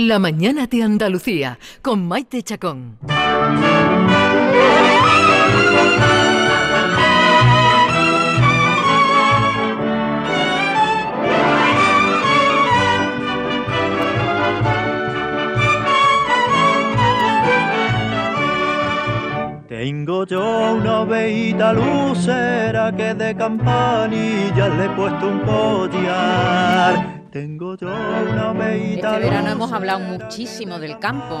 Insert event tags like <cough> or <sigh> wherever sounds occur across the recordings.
La mañana de Andalucía con Maite Chacón. Tengo yo una ovejita lucera que de campanilla le he puesto un collar. Tengo yo una ovejita Este verano hemos hablado muchísimo del campo,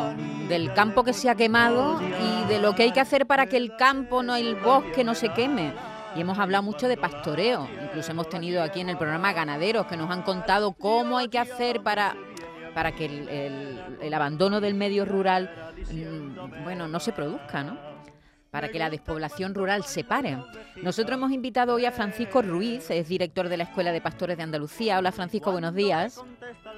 del campo que se ha quemado y de lo que hay que hacer para que el campo, no el bosque, no se queme. Y hemos hablado mucho de pastoreo. Incluso hemos tenido aquí en el programa ganaderos que nos han contado cómo hay que hacer para, para que el, el- el abandono del medio rural mm, bueno, no se produzca, ¿no? Para que la despoblación rural se pare. Nosotros hemos invitado hoy a Francisco Ruiz, es director de la Escuela de Pastores de Andalucía. Hola Francisco, buenos días.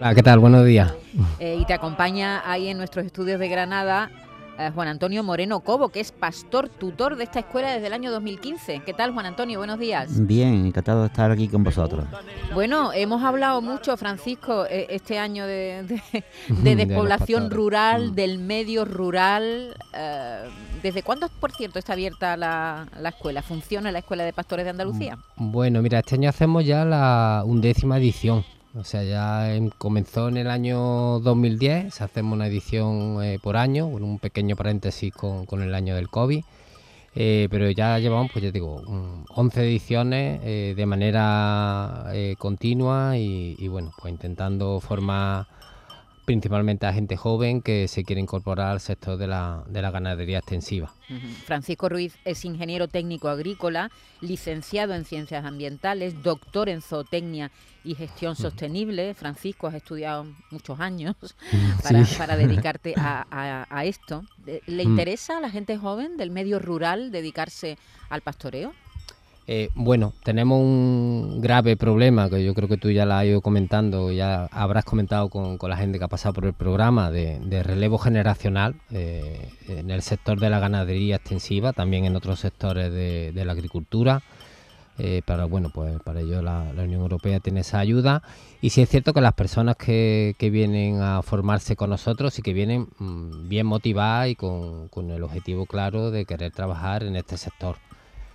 Hola, ¿qué tal? Buenos días. Eh, y te acompaña ahí en nuestros estudios de Granada eh, Juan Antonio Moreno Cobo, que es pastor tutor de esta escuela desde el año 2015. ¿Qué tal, Juan Antonio? Buenos días. Bien, encantado de estar aquí con vosotros. Bueno, hemos hablado mucho, Francisco, eh, este año de, <laughs> despoblación rural, Mm. del medio rural. eh, ¿Desde cuándo, por cierto, está abierta la, la escuela? ¿Funciona la Escuela de Pastores de Andalucía? Bueno, mira, este año hacemos ya la undécima edición. O sea, ya em- comenzó en el año 2010, hacemos una edición eh, por año, con un pequeño paréntesis con, el año del COVID. Eh, pero ya llevamos, pues ya digo, mm, 11 ediciones eh, de manera continua y, y, bueno, pues intentando formar principalmente a gente joven que se quiere incorporar al sector de la, de la ganadería extensiva. Francisco Ruiz es ingeniero técnico agrícola, licenciado en ciencias ambientales, doctor en zootecnia y gestión sostenible. Francisco, has estudiado muchos años <laughs> para, Sí. para dedicarte a, a- a esto. ¿Le Mm. interesa a la gente joven del medio rural dedicarse al pastoreo? Eh, bueno, tenemos un grave problema que yo creo que tú ya la has ido comentando, ya habrás comentado con, con la gente que ha pasado por el programa de, relevo generacional eh, en el sector de la ganadería extensiva, también en otros sectores de, la agricultura. Eh, para bueno, pues para ello la, la Unión Europea tiene esa ayuda. Y sí es cierto que las personas que, que vienen a formarse con nosotros y que vienen mm, bien motivadas y con, con el objetivo claro de querer trabajar en este sector.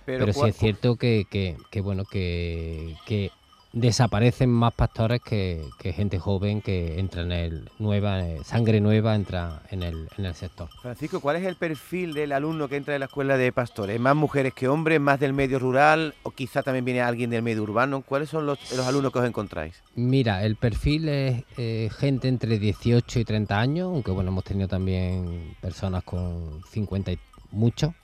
Pero, sí es cierto que, que, que, bueno que, que desaparecen más pastores que, que gente joven que entra en el nueva eh, sangre nueva entra en el, en el sector. Francisco, ¿cuál es el perfil del alumno que entra en la escuela de pastores? ¿Más mujeres que hombres, más del medio rural o quizá también viene alguien del medio urbano? ¿Cuáles son los, los alumnos que os encontráis? Mira, el perfil es eh, gente entre 18 y 30 años, aunque bueno, hemos tenido también personas con 50 y mucho.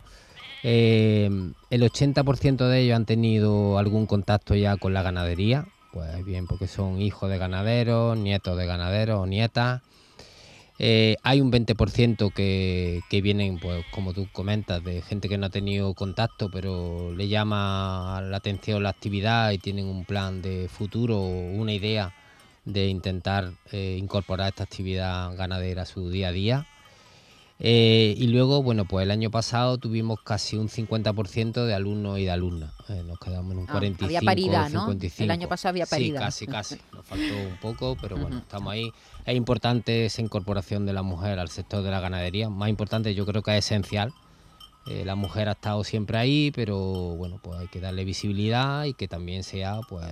Eh, el 80% de ellos han tenido algún contacto ya con la ganadería, pues bien, porque son hijos de ganaderos, nietos de ganaderos o nietas. Eh, hay un 20% que, que vienen, pues como tú comentas, de gente que no ha tenido contacto, pero le llama la atención la actividad y tienen un plan de futuro o una idea de intentar eh, incorporar esta actividad ganadera a su día a día. Eh, y luego, bueno, pues el año pasado tuvimos casi un 50% de alumnos y de alumnas. Eh, nos quedamos en un Ah, 45, había paridad, ¿no? 55. El año pasado había paridad. Sí, casi, casi. <laughs> Nos faltó un poco, pero bueno, estamos ahí. Es importante esa incorporación de la mujer al sector de la ganadería. Más importante, yo creo que es esencial. Eh, la mujer ha estado siempre ahí, pero bueno, pues hay que darle visibilidad y que también sea, pues,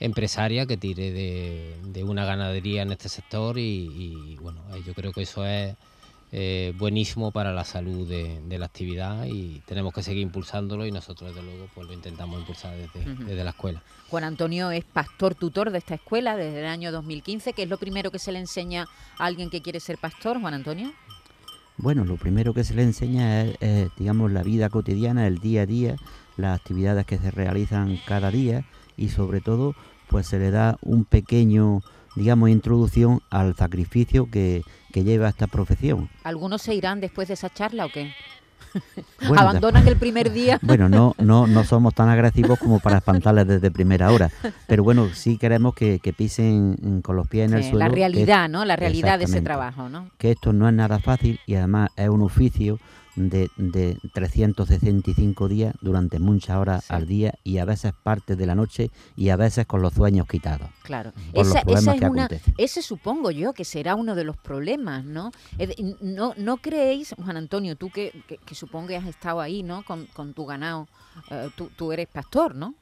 empresaria que tire de, de una ganadería en este sector y, y, bueno, eh, yo creo que eso es eh, buenísimo para la salud de, de la actividad y tenemos que seguir impulsándolo y nosotros desde luego pues lo intentamos impulsar desde, desde la escuela. Juan Antonio es pastor tutor de esta escuela desde el año 2015, que es lo primero que se le enseña a alguien que quiere ser pastor, Juan Antonio. Bueno, lo primero que se le enseña es, eh, digamos, la vida cotidiana, el día a día, las actividades que se realizan cada día y sobre todo, pues se le da un pequeño, digamos, introducción al sacrificio que, que lleva esta profesión. ¿Algunos se irán después de esa charla o qué? <laughs> Bueno, ¿Abandonan el primer día? <laughs> Bueno, no, no, no somos tan agresivos como para espantarles <laughs> desde primera hora, pero bueno, sí queremos que, que pisen mm, con los pies en el suelo. la realidad, ¿no? La realidad de ese trabajo, ¿no? que esto no es nada fácil y además es un oficio de, de 365 días durante muchas horas Sí. al día y a veces parte de la noche y a veces con los sueños quitados. Claro, esa, esa es una, ese supongo yo que será uno de los problemas, ¿no? No, no creéis, Juan Antonio, tú que, que, que supongo que has estado ahí, ¿no? Con, con tu ganado, eh, tú, tú eres pastor, ¿no?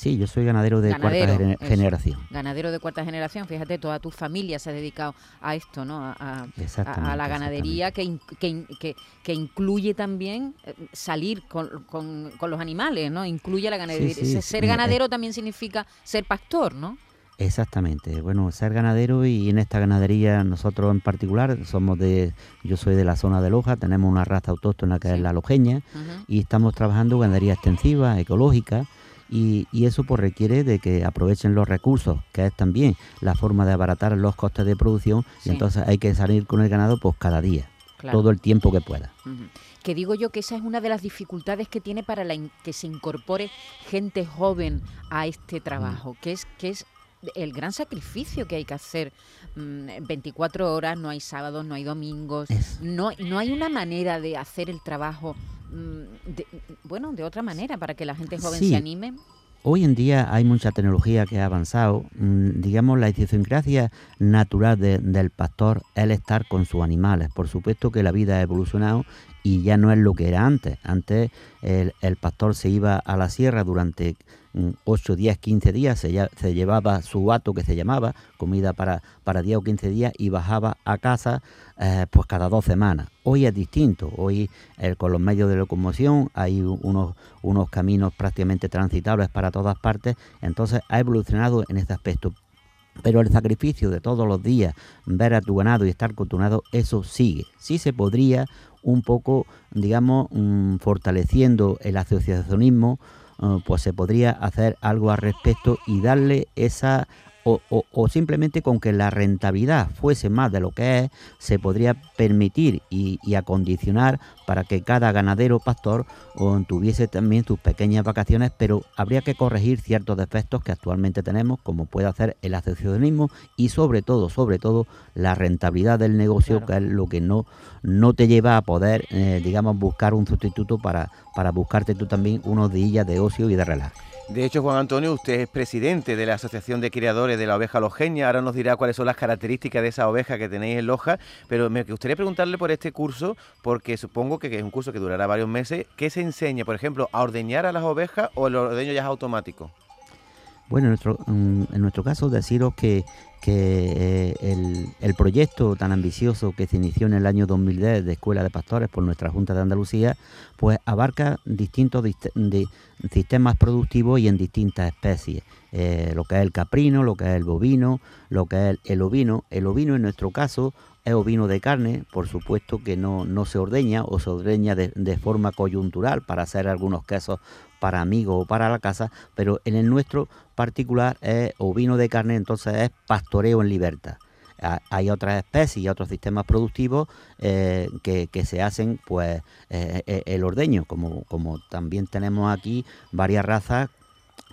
Sí, yo soy ganadero de Ganadero, cuarta eso. generación. Ganadero de cuarta generación, fíjate, toda tu familia se ha dedicado a esto, ¿no? A, a- a- Exactamente, a la ganadería que, in- que, que- que incluye también eh, salir con, con- con los animales, ¿no? Incluye la ganadería. sí, Ser- sí, Ser eh, ganadero también significa ser pastor, ¿no? Exactamente. Bueno, ser ganadero y en esta ganadería nosotros en particular somos de, yo soy de la zona de Loja, tenemos una raza autóctona que Sí. es la lojeña y estamos trabajando ganadería extensiva, ecológica y, y eso pues requiere de que aprovechen los recursos, que es también la forma de abaratar los costes de producción Sí. y entonces hay que salir con el ganado pues cada día, Claro. todo el tiempo que pueda. Que digo yo que esa es una de las dificultades que tiene para la que se incorpore gente joven a este trabajo, que es que es el gran sacrificio que hay que hacer. Mm, 24 horas, no hay sábados, no hay domingos, no, no hay una manera de hacer el trabajo, mm, de- bueno, de otra manera, para que la gente joven Sí. se anime. Hoy en día hay mucha tecnología que ha avanzado. Mm, digamos, la idiosincrasia natural de- del pastor es el estar con sus animales. Por supuesto que la vida ha evolucionado y ya no es lo que era antes. Antes el, el pastor se iba a la sierra durante mm, 8, 10, 15 días, se, llevaba su hato que se llamaba, comida para, para 10 o 15 días y bajaba a casa eh, pues cada dos semanas. Hoy es distinto, hoy eh, con los medios de locomoción hay unos, unos caminos prácticamente transitables para todas partes, entonces ha evolucionado en este aspecto. Pero el sacrificio de todos los días, ver a tu ganado y estar con eso sigue. Sí se podría un poco, digamos, mm, fortaleciendo el asociacionismo, eh, pues se podría hacer algo al respecto y darle esa o, o- o simplemente con que la rentabilidad fuese más de lo que es, se podría permitir y, y acondicionar para que cada ganadero pastor o, tuviese también sus pequeñas vacaciones, pero habría que corregir ciertos defectos que actualmente tenemos, como puede hacer el asociacionismo y sobre todo, sobre todo, la rentabilidad del negocio, Claro. que es lo que no, no te lleva a poder, eh, digamos, buscar un sustituto para, para buscarte tú también unos días de ocio y de relax. De hecho, Juan Antonio, usted es presidente de la Asociación de Criadores de la Oveja Lojeña. Ahora nos dirá cuáles son las características de esa oveja que tenéis en Loja. Pero me gustaría preguntarle por este curso, porque supongo que es un curso que durará varios meses. ¿Qué se enseña, por ejemplo, a ordeñar a las ovejas o el ordeño ya es automático? Bueno, en nuestro, en nuestro caso deciros que, que eh, el, el proyecto tan ambicioso que se inició en el año 2010 de Escuela de Pastores por nuestra Junta de Andalucía, pues abarca distintos sistemas productivos y en distintas especies. Eh, lo que es el caprino, lo que es el bovino, lo que es el, ovino. El ovino en nuestro caso es ovino de carne, por supuesto que no, no se ordeña o se ordeña de, de forma coyuntural para hacer algunos quesos para amigos o para la casa, pero en el nuestro particular es ovino de carne, entonces es pastoreo en libertad. Ha- Hay otras especies y otros sistemas productivos eh, que, se hacen pues eh, eh, el ordeño, como, como también tenemos aquí varias razas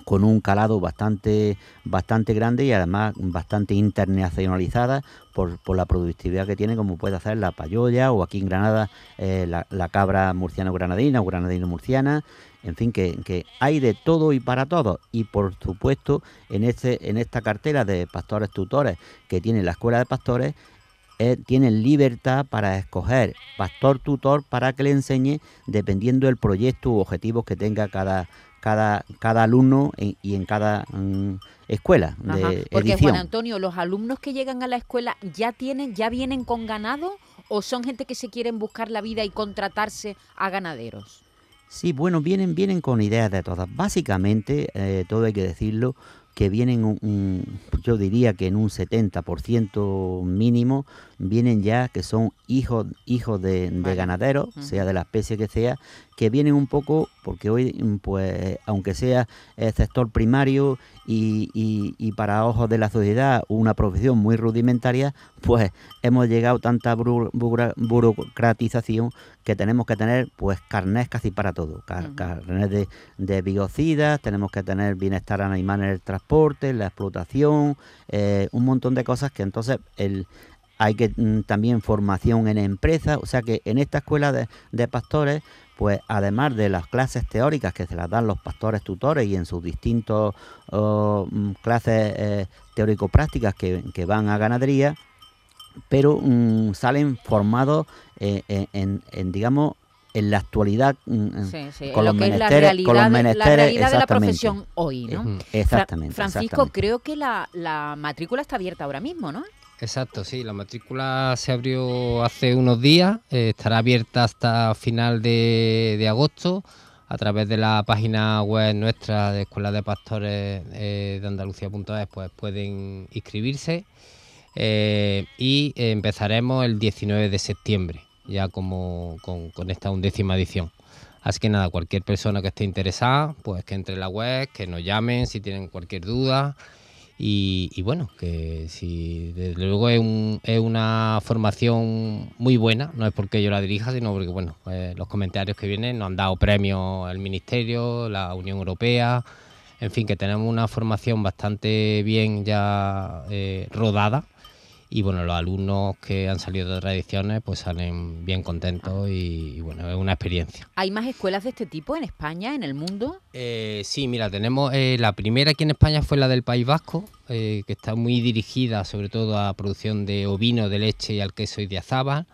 con un calado bastante bastante grande y además bastante internacionalizada por, por la productividad que tiene, como puede hacer la payoya o aquí en Granada la, la cabra murciano-granadina o granadino-murciana. En fin, que, que hay de todo y para todo. Y por supuesto, en, este, en esta cartera de pastores tutores que tiene la Escuela de Pastores, eh, tienen libertad para escoger pastor tutor para que le enseñe dependiendo del proyecto u objetivos que tenga cada, cada, cada alumno en- y en cada mm, escuela de Ajá, Porque edición. Juan Antonio, los alumnos que llegan a la escuela ya tienen, ya vienen con ganado o son gente que se quieren buscar la vida y contratarse a ganaderos. Sí, bueno, vienen, vienen con ideas de todas. Básicamente, eh, todo hay que decirlo, que vienen, un, un- yo diría que en un 70% mínimo, vienen ya que son hijos, hijos de, de ganaderos, sea de la especie que sea, que vienen un poco, porque hoy, mm, pues, aunque sea el sector primario y, y- y para ojos de la sociedad una profesión muy rudimentaria, pues hemos llegado a tanta burocratización que tenemos que tener pues carnés casi para todo, Car- carnés de, de biocidas, tenemos que tener bienestar animal en el transporte, en la explotación, eh, un montón de cosas que entonces el hay que mm, también formación en empresas, o sea que en esta escuela de, de pastores pues además de las clases teóricas que se las dan los pastores tutores y en sus distintos oh, mm, clases eh, teórico-prácticas que, que van a ganadería, pero mm, salen formados eh, eh, en, en, digamos, en la actualidad Sí, sí, con, lo los que es la menesteres, realidad, con los de- la menesteres, realidad de la profesión hoy, ¿no? Fra- Exactamente. Francisco, exactamente. creo que la, la matrícula está abierta ahora mismo, ¿no? Exacto, sí, la matrícula se abrió hace unos días, eh, estará abierta hasta final de, agosto a través de la página web nuestra de Escuela de Pastores eh, de Andalucía.es, pues pueden inscribirse eh, y empezaremos el 19 de septiembre, ya como con, con esta undécima edición. Así que nada, cualquier persona que esté interesada, pues que entre en la web, que nos llamen si tienen cualquier duda. Y, bueno, que si desde luego es, un- es una formación muy buena, no es porque yo la dirija, sino porque bueno, pues, los comentarios que vienen nos han dado premios el Ministerio, la Unión Europea, en fin, que tenemos una formación bastante bien ya eh, rodada. Y bueno, los alumnos que han salido de otras ediciones pues salen bien contentos y, y bueno, es una experiencia. ¿Hay más escuelas de este tipo en España, en el mundo? Eh, sí, mira, tenemos eh, la primera aquí en España fue la del País Vasco, eh, que está muy dirigida sobre todo a producción de ovino, de leche y al queso y de azaba.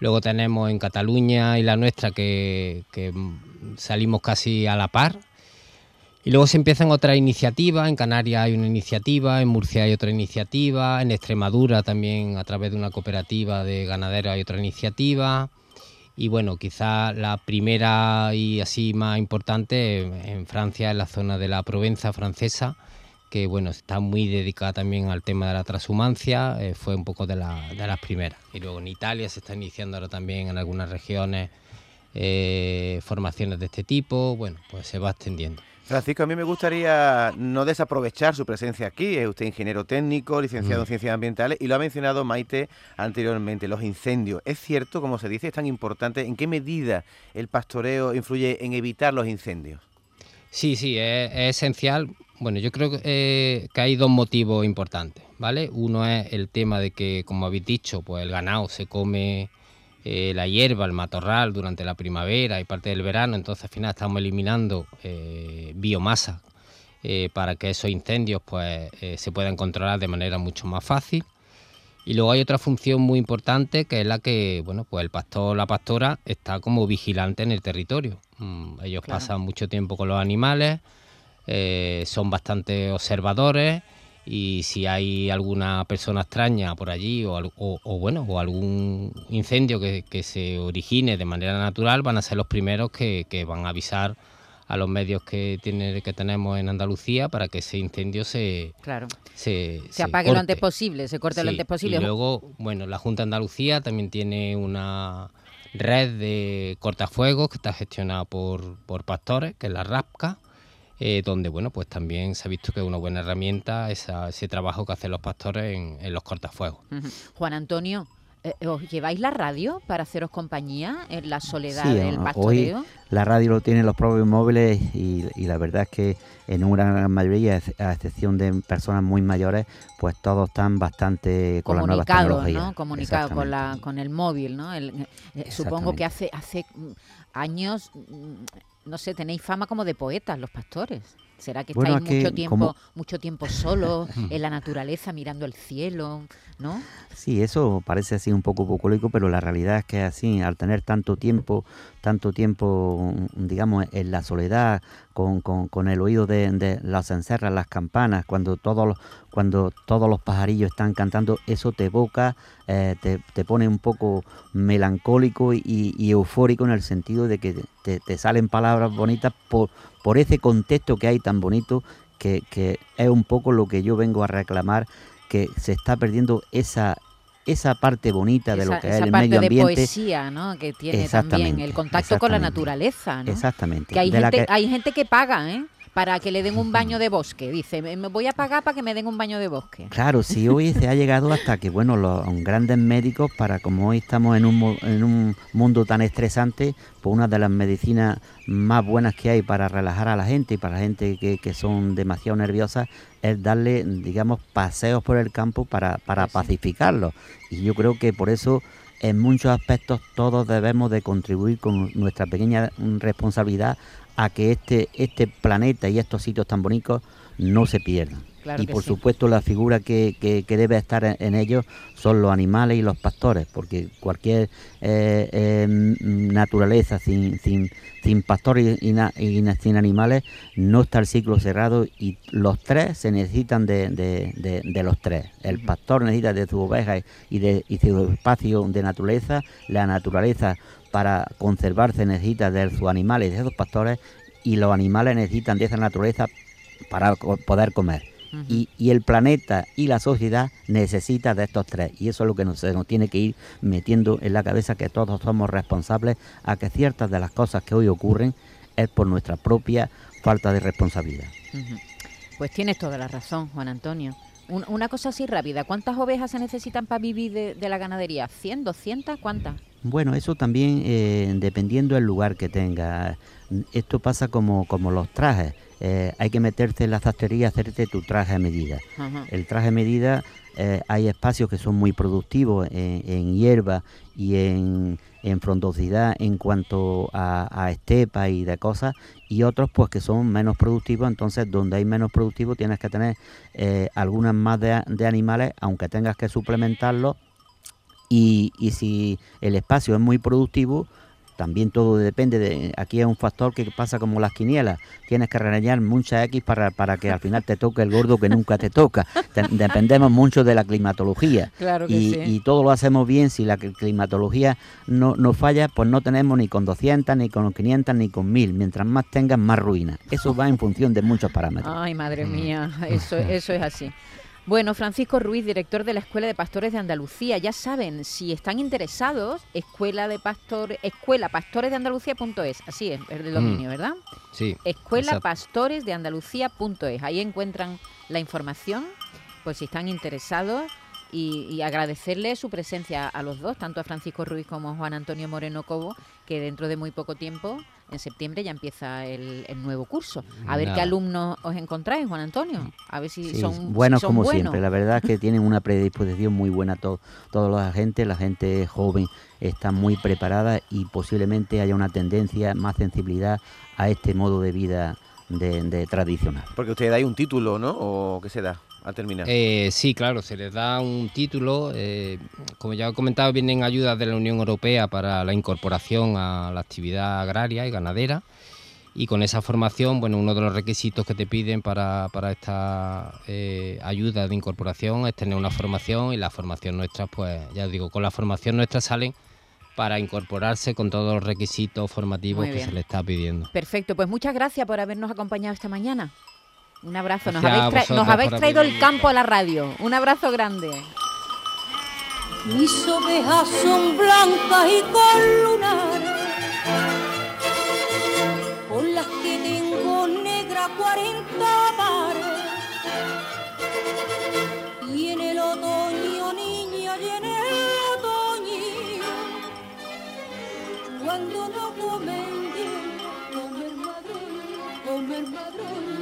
Luego tenemos en Cataluña y la nuestra que, que, mm, salimos casi a la par. Y luego se empiezan otras iniciativas, en Canarias hay una iniciativa, en Murcia hay otra iniciativa, en Extremadura también a través de una cooperativa de ganaderos hay otra iniciativa. Y bueno, quizá la primera y así más importante en- Francia, en la zona de la Provenza francesa, que bueno, está muy dedicada también al tema de la transhumancia, eh, fue un poco de, la- de las primeras. Y luego en Italia se está iniciando ahora también en algunas regiones eh, formaciones de este tipo, bueno, pues se va extendiendo. Francisco, a mí me gustaría no desaprovechar su presencia aquí. Es usted ingeniero técnico, licenciado Mm. en ciencias ambientales y lo ha mencionado Maite anteriormente, los incendios. ¿Es cierto, como se dice, es tan importante? ¿En qué medida el pastoreo influye en evitar los incendios? Sí, sí, es, es esencial. Bueno, yo creo que, eh, que hay dos motivos importantes, ¿vale? Uno es el tema de que, como habéis dicho, pues el ganado se come eh, la hierba, el matorral durante la primavera y parte del verano, entonces al final estamos eliminando eh, biomasa eh, para que esos incendios pues se puedan controlar de manera mucho más fácil. Y luego hay otra función muy importante que es la que, bueno, pues el pastor o la pastora está como vigilante en el territorio. Mm, ellos Claro. pasan mucho tiempo con los animales, son bastante observadores y si hay alguna persona extraña por allí o, o- o, bueno o algún incendio que, que se origine de manera natural van a ser los primeros que, que van a avisar a los medios que tiene, que tenemos en Andalucía para que ese incendio se, Claro. se, Se apague lo antes posible, se corte lo antes posible. Y luego, bueno, la Junta de Andalucía también tiene una red de cortafuegos que está gestionada por, por pastores, que es la RAPCA, eh, donde, bueno, pues también se ha visto que es una buena herramienta esa- ese trabajo que hacen los pastores en, en los cortafuegos. Juan Antonio, eh, ¿os lleváis la radio para haceros compañía en la soledad Sí, del pastoreo? hoy la radio lo tienen los propios móviles y, y la verdad es que en una gran mayoría, a excepción de personas muy mayores, pues todos están bastante con las nuevas comunicado, tecnologías. ¿no? Comunicado con la con el móvil, ¿no? El- eh, supongo que hace hace mm, años, mm, no sé, tenéis fama como de poetas los pastores. ¿Será que Bueno, estáis que mucho tiempo como- mucho tiempo solos <laughs> en la naturaleza mirando el cielo, ¿no? Sí, eso parece así un poco bucólico, pero la realidad es que así, al tener tanto tiempo, tanto tiempo, digamos, en la soledad, con, con- con el oído de, de las encerras, las campanas, cuando todos los, cuando todos los pajarillos están cantando, eso te evoca, eh, te, te pone un poco melancólico y, y eufórico en el sentido de que te, te salen palabras bonitas por, por ese contexto que hay tan bonito, que, que es un poco lo que yo vengo a reclamar que se está perdiendo esa esa parte bonita de lo que es el parte medio de ambiente. poesía, ¿no? Que tiene también el contacto con la naturaleza, ¿no? Exactamente. Que hay de la gente, que- hay gente que paga, ¿eh? Para que le den un baño de bosque. Dice, me voy a pagar para que me den un baño de bosque. Claro, sí, hoy se ha llegado hasta que, bueno, los grandes médicos, para como hoy estamos en un, en un mundo tan estresante, pues una de las medicinas más buenas que hay para relajar a la gente y para la gente que, que son demasiado nerviosas es darle, digamos, paseos por el campo para, para pacificarlos. Y yo creo que por eso, en muchos aspectos, todos debemos de contribuir con nuestra pequeña mm, responsabilidad a que este, este planeta y estos sitios tan bonitos no se pierdan. Claro y por sí. supuesto la figura que, que- que debe estar en, en ellos son los animales y los pastores, porque cualquier eh, eh, naturaleza sin, sin, sin pastores y, na- y sin animales no está el ciclo cerrado y los tres se necesitan de, de- de- de los tres. El pastor necesita de su oveja y de y su espacio de naturaleza, la naturaleza para conservarse necesita de sus animales y de sus pastores y los animales necesitan de esa naturaleza para poder comer. Y, y el planeta y la sociedad necesita de estos tres. Y eso es lo que nos, se nos tiene que ir metiendo en la cabeza que todos somos responsables a que ciertas de las cosas que hoy ocurren es por nuestra propia falta de responsabilidad. Pues tienes toda la razón, Juan Antonio. Un- una cosa así rápida, ¿cuántas ovejas se necesitan para vivir de, de la ganadería? ¿100, 200? ¿Cuántas? Bueno, eso también eh, dependiendo del lugar que tenga. Esto pasa como, como los trajes. Eh, hay que meterse en la sastrería, hacerte tu traje a medida. Ajá. El traje a medida, eh, hay espacios que son muy productivos en, en hierba y en, en frondosidad en cuanto a, a estepa y de cosas, y otros pues que son menos productivos, entonces donde hay menos productivos tienes que tener eh, algunas más de, animales, aunque tengas que suplementarlos, y, y si el espacio es muy productivo, también todo depende de. Aquí es un factor que pasa como las quinielas. Tienes que rellenar mucha X para, para que al final te toque el gordo que nunca te toca. Te- dependemos mucho de la climatología. Claro que Y, sí. y todo lo hacemos bien. Si la cl- climatología no, no falla, pues no tenemos ni con 200, ni con 500, ni con 1000. Mientras más tengas, más ruina. Eso va en función de muchos parámetros. Ay, madre Mm. mía, <laughs> eso, eso es así. Bueno, Francisco Ruiz, director de la Escuela de Pastores de Andalucía. Ya saben, si están interesados, escuela de pastor, escuela pastores de Andalucía.es. Así es, el dominio, ¿verdad? Sí. Escuela. Pastores de Andalucía.es. Ahí encuentran la información, pues si están interesados. Y, y agradecerle su presencia a los dos, tanto a Francisco Ruiz como a Juan Antonio Moreno Cobo, que dentro de muy poco tiempo, en septiembre, ya empieza el, el nuevo curso. A ver qué alumnos os encontráis, Juan Antonio. A ver si Sí, son si buenos son como buenos. siempre. La verdad es que <laughs> tienen una predisposición muy buena to- todos los agentes. La gente joven está muy preparada y posiblemente haya una tendencia, más sensibilidad a este modo de vida de, de tradicional. Porque usted da un título, ¿no? ¿O qué se da terminar? Eh, sí, claro, se les da un título. eh, como ya he comentado, vienen ayudas de la Unión Europea para la incorporación a la actividad agraria y ganadera. Y con esa formación, bueno, uno de los requisitos que te piden para, para esta eh, ayuda de incorporación es tener una formación y la formación nuestra, pues ya os digo, con la formación nuestra salen para incorporarse con todos los requisitos formativos que se les está pidiendo. Perfecto, pues muchas gracias por habernos acompañado esta mañana. Un abrazo, nos habéis, tra- nos habéis traído el campo a la radio. Un abrazo grande. Mis ovejas son blancas y con lunar, con las que tengo negra cuarenta pares. Y en el otoño, niña, y en el otoño, cuando no comen bien, comer madroño, comer madroño.